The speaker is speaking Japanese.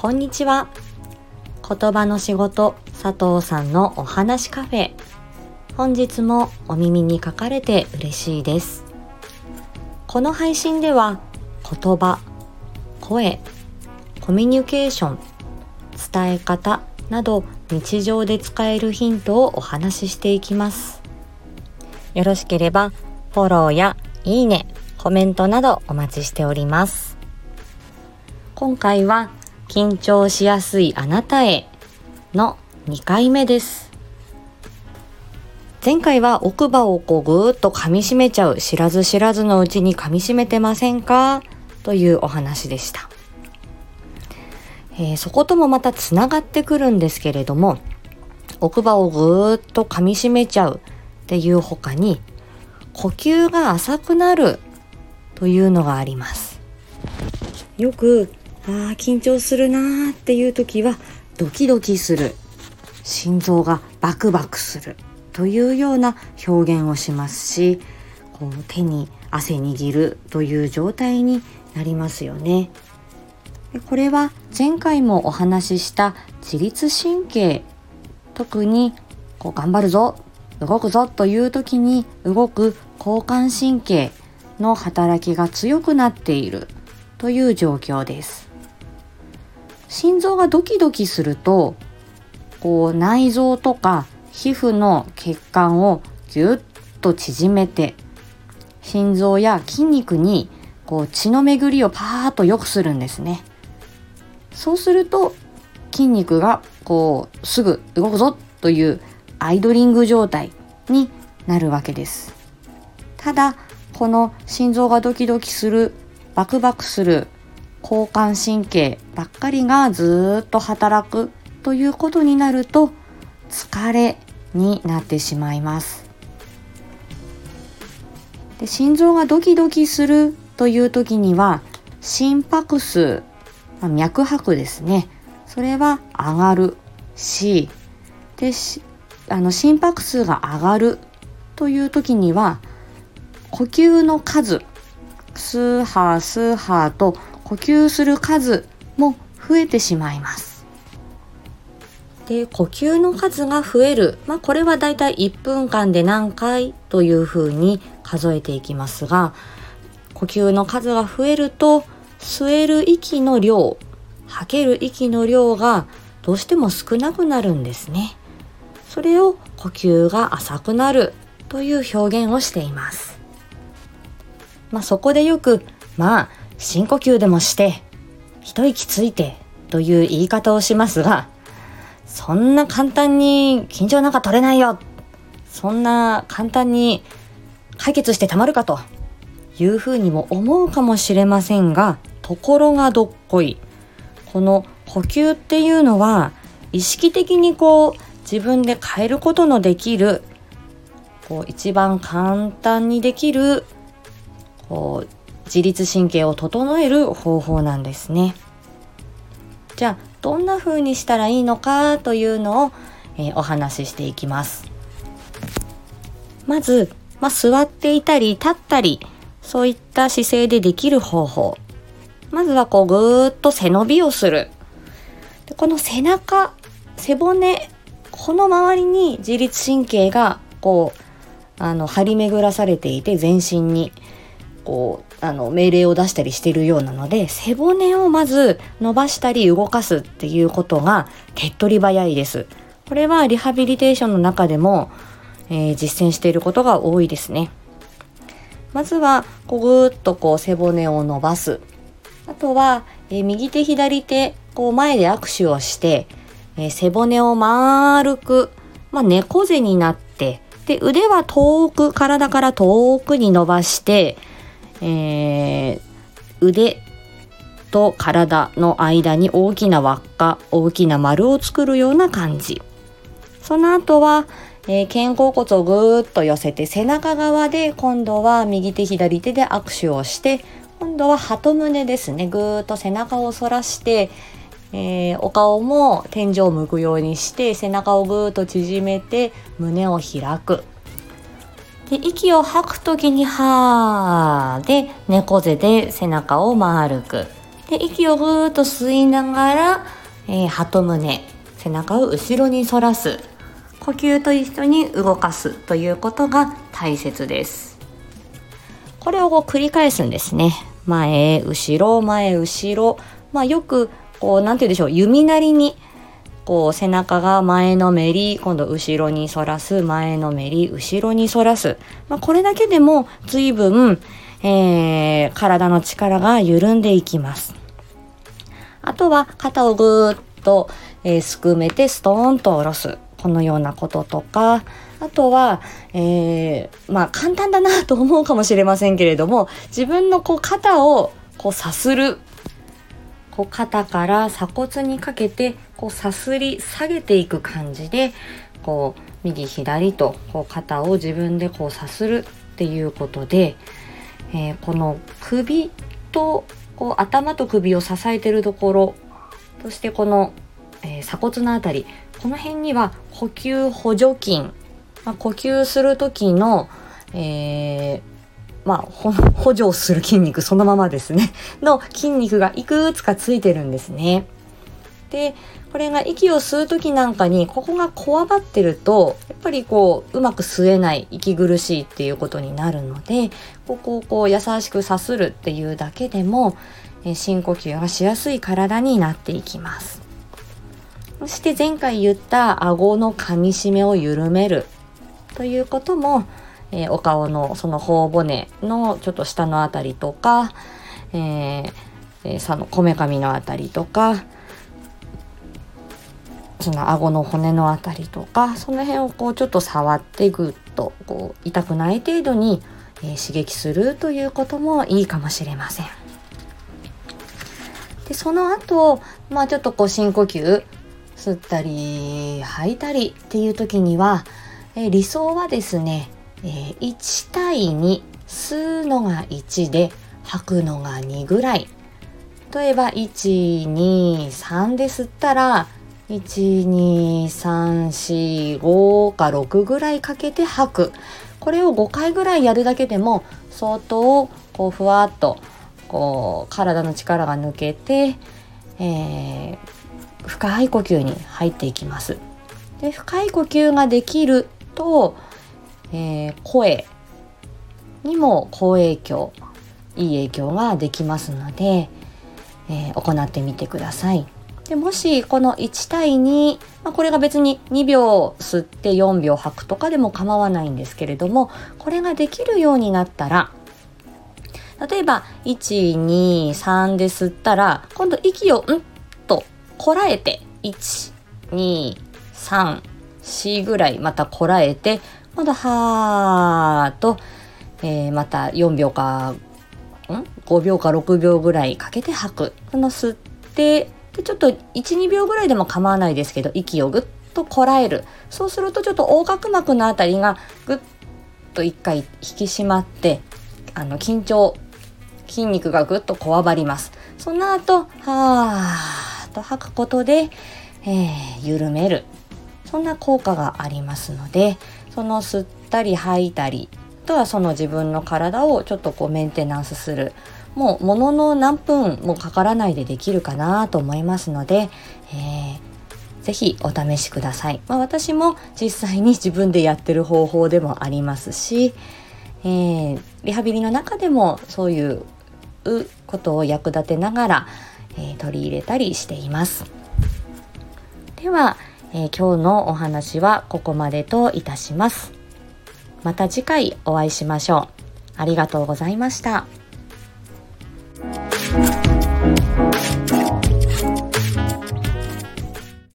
こんにちは。言葉の仕事佐藤さんのお話カフェ。本日もお耳に書かれて嬉しいです。この配信では言葉声コミュニケーション伝え方など日常で使えるヒントをお話ししていきます。よろしければフォローやいいねコメントなどお待ちしております。今回は緊張しやすいあなたへの2回目です。前回は奥歯をこうぐーっと噛みしめちゃう知らず知らずのうちに噛みしめてませんか？というお話でした。えー、そこともまたつながってくるんですけれども奥歯をぐーっと噛みしめちゃうっていう他に呼吸が浅くなるというのがあります。よくあ緊張するなーっていう時はドキドキする。心臓がバクバクするというような表現をしますしこう手に汗握るという状態になりますよね。これは前回もお話しした自律神経。特にこう頑張るぞ動くぞという時に動く交感神経の働きが強くなっているという状況です。心臓がドキドキするとこう内臓とか皮膚の血管をぎゅっと縮めて心臓や筋肉にこう血の巡りをパーッと良くするんですね。そうすると筋肉がこうすぐ動くぞというアイドリング状態になるわけです。ただこの心臓がドキドキするバクバクする交感神経ばっかりがずっと働くということになると疲れになってしまいます。で心臓がドキドキするという時には心拍数まあ、脈拍ですね。それは上がるしであの心拍数が上がるという時には呼吸の数数波数波と呼吸する数も増えてしまいます。で呼吸の数が増える、まあ、これはだいたい1分間で何回というふうに数えていきますが呼吸の数が増えると吸える息の量吐ける息の量がどうしても少なくなるんですね。それを呼吸が浅くなるという表現をしています。まあそこでよくまあ深呼吸でもして一息ついてという言い方をしますがそんな簡単に緊張なんか取れないよ。そんな簡単に解決してたまるかというふうにも思うかもしれませんがところがどっこい。この呼吸っていうのは意識的にこう自分で変えることのできるこう一番簡単にできるこう自律神経を整える方法なんですね。じゃあどんな風にしたらいいのかというのを、えー、お話ししていきます。まず、まあ、座っていたり立ったりそういった姿勢でできる方法まずはこうぐーっと背伸びをする。でこの背中、背骨、この周りに自律神経がこう、あの、張り巡らされていて全身にこう、あの、命令を出したりしているようなので、背骨をまず伸ばしたり動かすっていうことが手っ取り早いです。これはリハビリテーションの中でも、えー、実践していることが多いですね。まずは、こうぐーっとこう背骨を伸ばす。あとは、えー、右手左手、こう前で握手をして、えー、背骨を丸く、まあ、猫背になって、で、腕は遠く、体から遠くに伸ばして、えー、腕と体の間に大きな輪っか、大きな丸を作るような感じ。その後は、えー、肩甲骨をぐーっと寄せて背中側で今度は右手左手で握手をして今度は鳩胸ですね。ぐーっと背中を反らして、えー、お顔も天井を向くようにして背中をぐーっと縮めて胸を開く。で息を吐く時にはーで猫背で背中を丸く。で息をぐーっと吸いながら、えー、鳩胸背中を後ろに反らす。呼吸と一緒に動かすということが大切です。これをこう繰り返すんですね。前後ろ前後ろ。まあよくこう何て言うんでしょう。弓なりにこう背中が前のめり今度後ろに反らす前のめり後ろに反らす、まあ、これだけでも随分、えー、体の力が緩んでいきます。あとは肩をぐーっと、えー、すくめてストーンと下ろす。このようなこととか。あとは、えー、まあ簡単だなと思うかもしれませんけれども自分のこう肩をこうさする。こう肩から鎖骨にかけてこうさすり下げていく感じでこう右左とこう肩を自分でこうさするっていうことで、えー、この首とこう頭と首を支えてるところそしてこの、えー、鎖骨のあたりこの辺には呼吸補助筋、まあ、呼吸する時の、えーまあ、補助する筋肉そのままですね の筋肉がいくつかついてるんですね。でこれが息を吸う時なんかにここがこわばってるとやっぱりこううまく吸えない息苦しいっていうことになるのでここをこう優しくさするっていうだけでも、え深呼吸がしやすい体になっていきます。そして前回言った顎の噛み締めを緩めるということもえー、お顔のその頬骨のちょっと下のあたりとか、えーえー、のこめかみのあたりとかその顎の骨のあたりとかその辺をこうちょっと触ってぐっとこう痛くない程度に、えー、刺激するということもいいかもしれません。でその後まあちょっとこう深呼吸吸ったり吐いたりっていう時には、えー、理想はですねえー、1対2吸うのが1で吐くのが2ぐらい例えば123で吸ったら12345か6ぐらいかけて吐くこれを5回ぐらいやるだけでも相当こうふわっとこう体の力が抜けて、えー、深い呼吸に入っていきます。で深い呼吸ができるとえー、声にも好影響いい影響ができますので、えー、行ってみてください。でもしこの1対2、まあ、これが別に2秒吸って4秒吐くとかでも構わないんですけれどもこれができるようになったら例えば123で吸ったら今度息をんとこらえて123 4ぐらいまたこらえてまだはーと、えー、また4秒か、ん ?5 秒か6秒ぐらいかけて吐く。この吸って、でちょっと1、2秒ぐらいでも構わないですけど、息をぐっとこらえる。そうするとちょっと横隔膜のあたりがぐっと一回引き締まって、あの、緊張、筋肉がぐっとこわばります。その後、はーっと吐くことで、えー、緩める。そんな効果がありますので、その吸ったり吐いたりあとはその自分の体をちょっとこうメンテナンスする。もうものの何分もかからないでできるかなと思いますので、えー、ぜひお試しください、まあ、私も実際に自分でやってる方法でもありますし、えー、リハビリの中でもそういうことを役立てながら、えー、取り入れたりしています。ではえー、今日のお話はここまでといたします。また次回お会いしましょう。ありがとうございました。